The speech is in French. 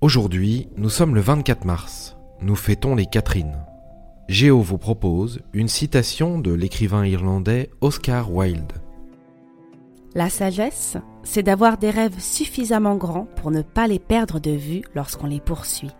Aujourd'hui, nous sommes le 24 mars. Nous fêtons les Catherines. Géo vous propose une citation de l'écrivain irlandais Oscar Wilde. La sagesse, c'est d'avoir des rêves suffisamment grands pour ne pas les perdre de vue lorsqu'on les poursuit.